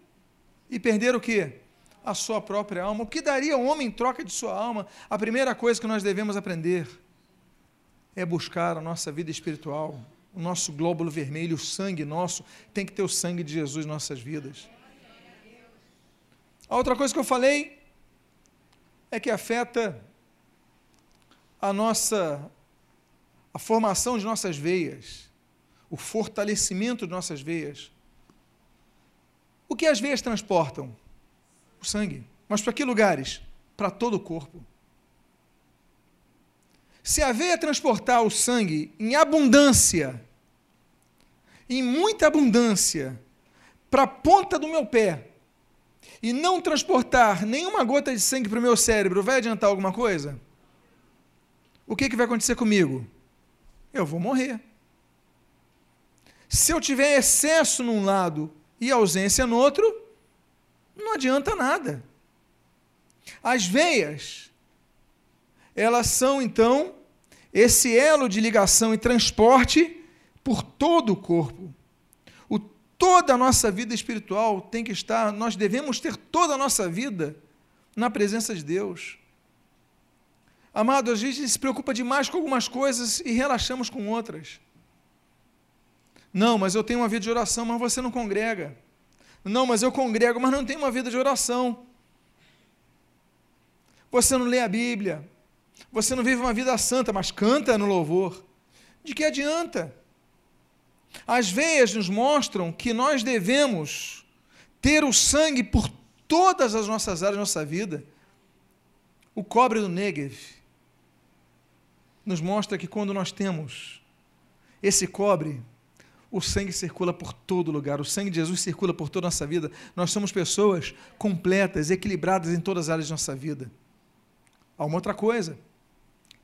e perder o quê? A sua própria alma. O que daria o homem em troca de sua alma? A primeira coisa que nós devemos aprender é buscar a nossa vida espiritual, o nosso glóbulo vermelho, o sangue nosso, tem que ter o sangue de Jesus em nossas vidas. A outra coisa que eu falei é que afeta a nossa a formação de nossas veias, o fortalecimento de nossas veias. O que as veias transportam? O sangue. Mas para que lugares? Para todo o corpo. Se a veia transportar o sangue em abundância, em muita abundância, para a ponta do meu pé, e não transportar nenhuma gota de sangue para o meu cérebro, vai adiantar alguma coisa? O que, que vai acontecer comigo? Eu vou morrer. Se eu tiver excesso num lado e ausência no outro, não adianta nada. As veias, elas são então esse elo de ligação e transporte por todo o corpo. O, toda a nossa vida espiritual tem que estar, nós devemos ter toda a nossa vida na presença de Deus. Amado, a gente se preocupa demais com algumas coisas e relaxamos com outras. Não, mas eu tenho uma vida de oração, mas você não congrega. Não, mas eu congrego, mas não tenho uma vida de oração. Você não lê a Bíblia. Você não vive uma vida santa, mas canta no louvor. De que adianta? As veias nos mostram que nós devemos ter o sangue por todas as nossas áreas da nossa vida. O cobre do Negev nos mostra que quando nós temos esse cobre, o sangue circula por todo lugar, o sangue de Jesus circula por toda a nossa vida. Nós somos pessoas completas, equilibradas em todas as áreas de nossa vida. Há uma outra coisa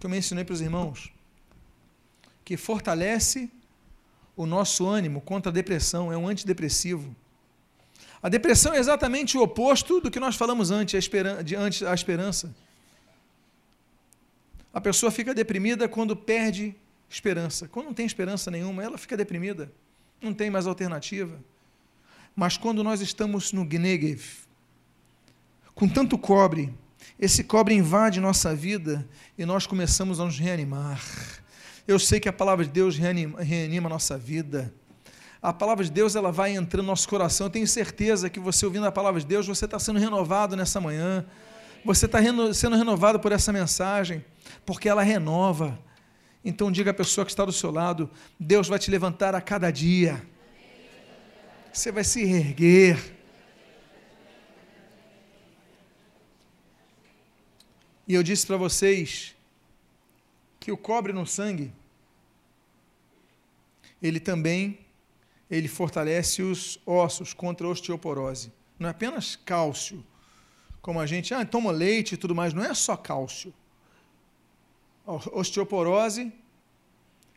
que eu mencionei para os irmãos, que fortalece o nosso ânimo contra a depressão, é um antidepressivo. A depressão é exatamente o oposto do que nós falamos antes, a, esperan antes, a esperança. A pessoa fica deprimida quando perde esperança. Quando não tem esperança nenhuma, ela fica deprimida. Não tem mais alternativa. Mas quando nós estamos no Gnegev, com tanto cobre, esse cobre invade nossa vida e nós começamos a nos reanimar. Eu sei que a palavra de Deus reanima, reanima a nossa vida. A palavra de Deus ela vai entrando no nosso coração. Eu tenho certeza que você ouvindo a palavra de Deus, você está sendo renovado nessa manhã. Você está reno, sendo renovado por essa mensagem, porque ela renova. Então diga à pessoa que está do seu lado: Deus vai te levantar a cada dia. Você vai se erguer. E eu disse para vocês que o cobre no sangue, ele também ele fortalece os ossos contra a osteoporose. Não é apenas cálcio, como a gente ah, toma leite e tudo mais, não é só cálcio. A osteoporose,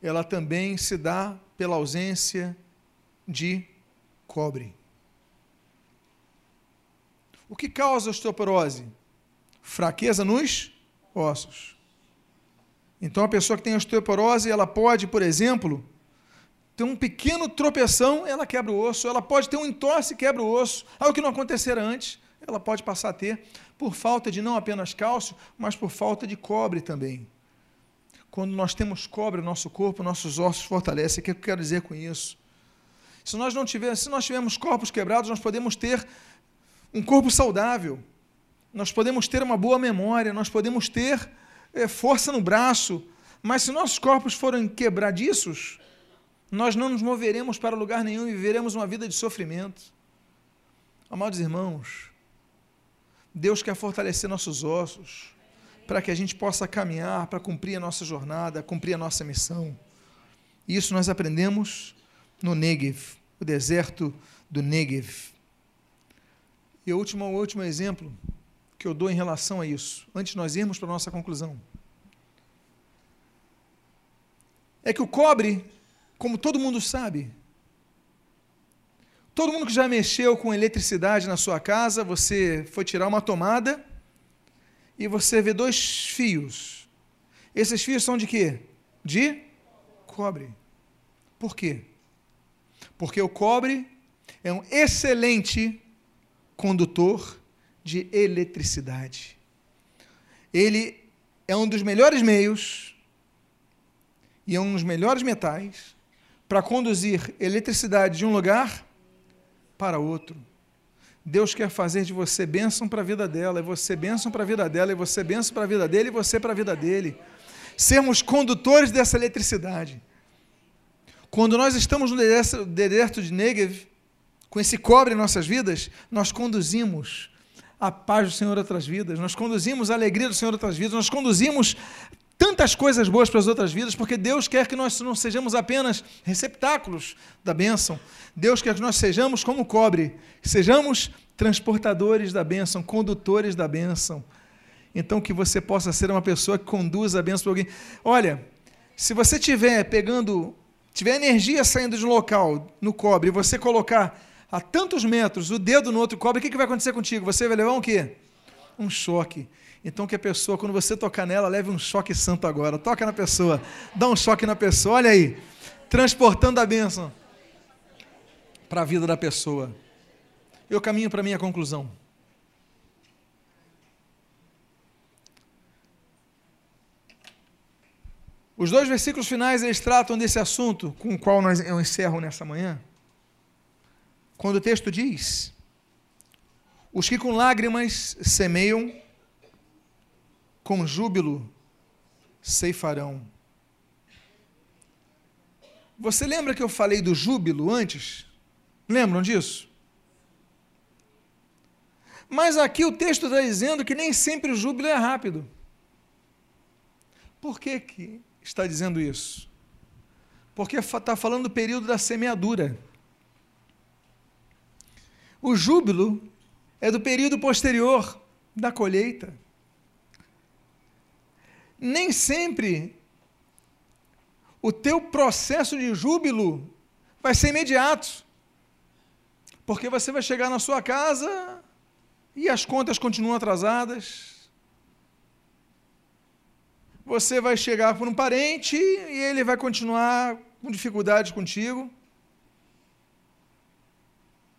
ela também se dá pela ausência de cobre. O que causa osteoporose? fraqueza nos ossos. Então, a pessoa que tem osteoporose, ela pode, por exemplo, ter um pequeno tropeção, ela quebra o osso. Ela pode ter um entorse quebra o osso. Algo que não acontecera antes, ela pode passar a ter por falta de não apenas cálcio, mas por falta de cobre também. Quando nós temos cobre no nosso corpo, nossos ossos fortalecem. O que eu quero dizer com isso? Se nós não tivermos, se nós tivermos corpos quebrados, nós podemos ter um corpo saudável nós podemos ter uma boa memória, nós podemos ter é, força no braço, mas se nossos corpos forem quebradiços, nós não nos moveremos para lugar nenhum e viveremos uma vida de sofrimento. Amados irmãos, Deus quer fortalecer nossos ossos para que a gente possa caminhar, para cumprir a nossa jornada, cumprir a nossa missão. Isso nós aprendemos no Negev, o deserto do Negev. E o último, o último exemplo que eu dou em relação a isso, antes de nós irmos para a nossa conclusão, é que o cobre, como todo mundo sabe, todo mundo que já mexeu com eletricidade na sua casa, você foi tirar uma tomada e você vê dois fios. Esses fios são de quê? De cobre. Por quê? Porque o cobre é um excelente condutor de eletricidade. Ele é um dos melhores meios e é um dos melhores metais para conduzir eletricidade de um lugar para outro. Deus quer fazer de você bênção para a vida dela, e você bênção para a vida dela, e você bênção para a vida dele, e você para a vida dele. Sermos condutores dessa eletricidade. Quando nós estamos no deserto de Negev, com esse cobre em nossas vidas, nós conduzimos a paz do Senhor outras vidas, nós conduzimos a alegria do Senhor outras vidas, nós conduzimos tantas coisas boas para as outras vidas, porque Deus quer que nós não sejamos apenas receptáculos da bênção. Deus quer que nós sejamos como cobre, sejamos transportadores da bênção, condutores da bênção. Então, que você possa ser uma pessoa que conduza a bênção para alguém. Olha, se você estiver pegando, tiver energia saindo de um local no cobre, e você colocar a tantos metros o dedo no outro cobre, o que, que vai acontecer contigo? Você vai levar um quê? Um choque. Então que a pessoa, quando você tocar nela, leve um choque santo agora. Toca na pessoa, dá um choque na pessoa, olha aí, transportando a bênção para a vida da pessoa. Eu caminho para a minha conclusão. Os dois versículos finais eles tratam desse assunto com o qual nós, eu encerro nessa manhã. Quando o texto diz: Os que com lágrimas semeiam, com júbilo ceifarão. Você lembra que eu falei do júbilo antes? Lembram disso? Mas aqui o texto está dizendo que nem sempre o júbilo é rápido. Por que, que está dizendo isso? Porque está falando do período da semeadura. O júbilo é do período posterior da colheita nem sempre o teu processo de júbilo vai ser imediato. Porque você vai chegar na sua casa e as contas continuam atrasadas. Você vai chegar por um parente e ele vai continuar com dificuldades contigo.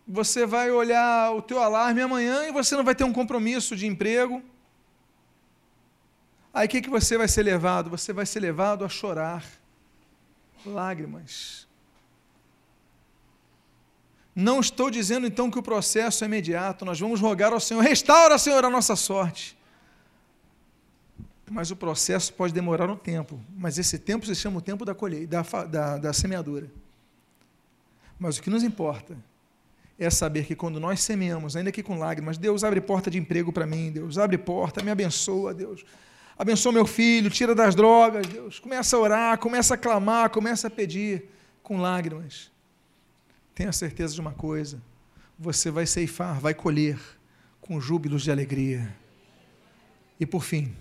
Você vai olhar o teu alarme amanhã e você não vai ter um compromisso de emprego. Aí o que, que você vai ser levado? Você vai ser levado a chorar lágrimas. Não estou dizendo então que o processo é imediato, nós vamos rogar ao Senhor, restaura, Senhor, a nossa sorte. Mas o processo pode demorar um tempo, mas esse tempo se chama o tempo da colheita, da, da, da semeadura. Mas o que nos importa é saber que quando nós semeamos, ainda que com lágrimas, Deus abre porta de emprego para mim, Deus abre porta, me abençoa, Deus abençoa meu filho, tira das drogas, Deus. Começa a orar, começa a clamar, começa a pedir com lágrimas. Tenha certeza de uma coisa: você vai ceifar, vai colher com júbilos de alegria. E por fim,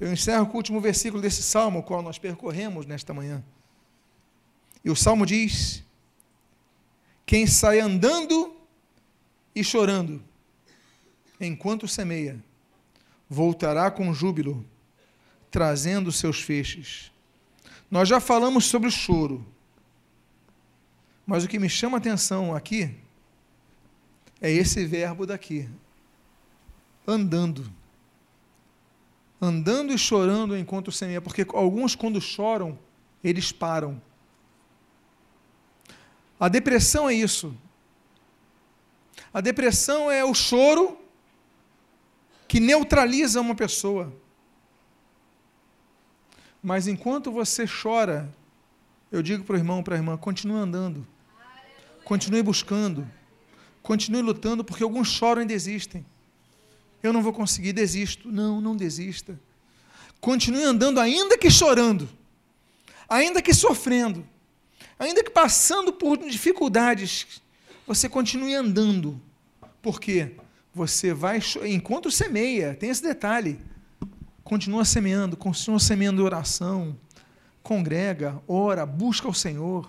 eu encerro com o último versículo desse salmo, o qual nós percorremos nesta manhã. E o salmo diz: Quem sai andando e chorando, enquanto semeia, voltará com júbilo, trazendo seus feixes. Nós já falamos sobre o choro, mas o que me chama a atenção aqui é esse verbo daqui, andando. Andando e chorando enquanto semeia, porque alguns, quando choram, eles param. A depressão é isso. A depressão é o choro que neutraliza uma pessoa. Mas enquanto você chora, eu digo para o irmão, para a irmã, continue andando. Continue buscando. Continue lutando, porque alguns choram e desistem. Eu não vou conseguir, desisto. Não, não desista. Continue andando, ainda que chorando, ainda que sofrendo, ainda que passando por dificuldades, você continue andando. Por quê? Você vai, enquanto semeia, tem esse detalhe, continua semeando, continua semeando oração, congrega, ora, busca o Senhor.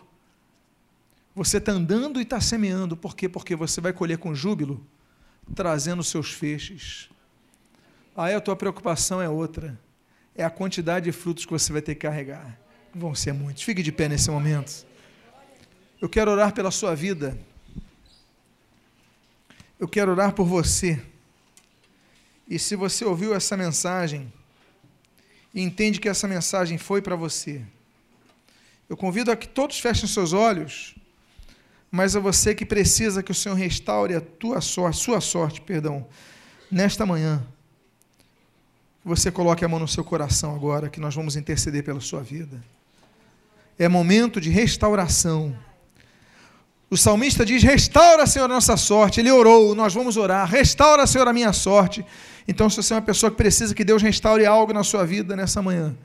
Você está andando e está semeando, por quê? Porque você vai colher com júbilo, trazendo seus feixes. Aí a tua preocupação é outra, é a quantidade de frutos que você vai ter que carregar. Vão ser muitos. Fique de pé nesse momento. Eu quero orar pela sua vida. Eu quero orar por você. E se você ouviu essa mensagem e entende que essa mensagem foi para você, eu convido a que todos fechem seus olhos, mas a você que precisa que o Senhor restaure a tua sorte, sua sorte, perdão, nesta manhã. Você coloque a mão no seu coração agora, que nós vamos interceder pela sua vida. É momento de restauração. O salmista diz: Restaura, Senhor, a nossa sorte. Ele orou, nós vamos orar. Restaura, Senhor, a minha sorte. Então, se você é uma pessoa que precisa que Deus restaure algo na sua vida nessa manhã,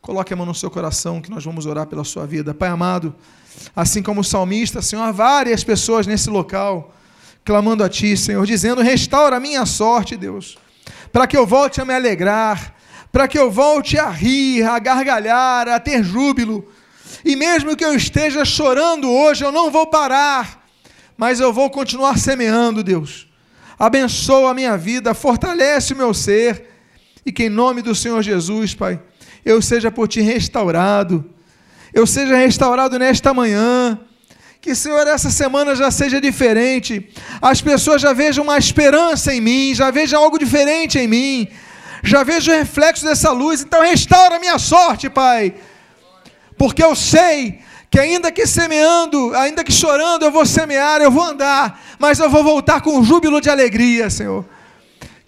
coloque a mão no seu coração, que nós vamos orar pela sua vida. Pai amado, assim como o salmista, Senhor, há várias pessoas nesse local clamando a Ti, Senhor, dizendo: Restaura a minha sorte, Deus para que eu volte a me alegrar, para que eu volte a rir, a gargalhar, a ter júbilo. E mesmo que eu esteja chorando hoje, eu não vou parar, mas eu vou continuar semeando, Deus. Abençoa a minha vida, fortalece o meu ser, e que em nome do Senhor Jesus, Pai, eu seja por ti restaurado, eu seja restaurado nesta manhã, que, Senhor, essa semana já seja diferente. As pessoas já vejam uma esperança em mim, já vejam algo diferente em mim, já vejam o reflexo dessa luz. Então, restaura a minha sorte, Pai. Porque eu sei que, ainda que semeando, ainda que chorando, eu vou semear, eu vou andar, mas eu vou voltar com júbilo de alegria, Senhor.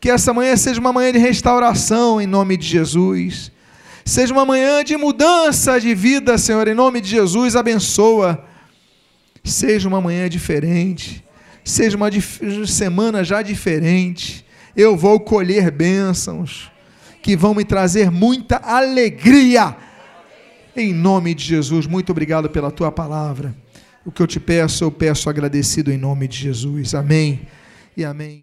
Que essa manhã seja uma manhã de restauração, em nome de Jesus. Seja uma manhã de mudança de vida, Senhor, em nome de Jesus. Abençoa Seja uma manhã diferente, seja uma semana já diferente. Eu vou colher bênçãos que vão me trazer muita alegria. Em nome de Jesus, muito obrigado pela tua palavra. O que eu te peço, eu peço agradecido em nome de Jesus. Amém e amém.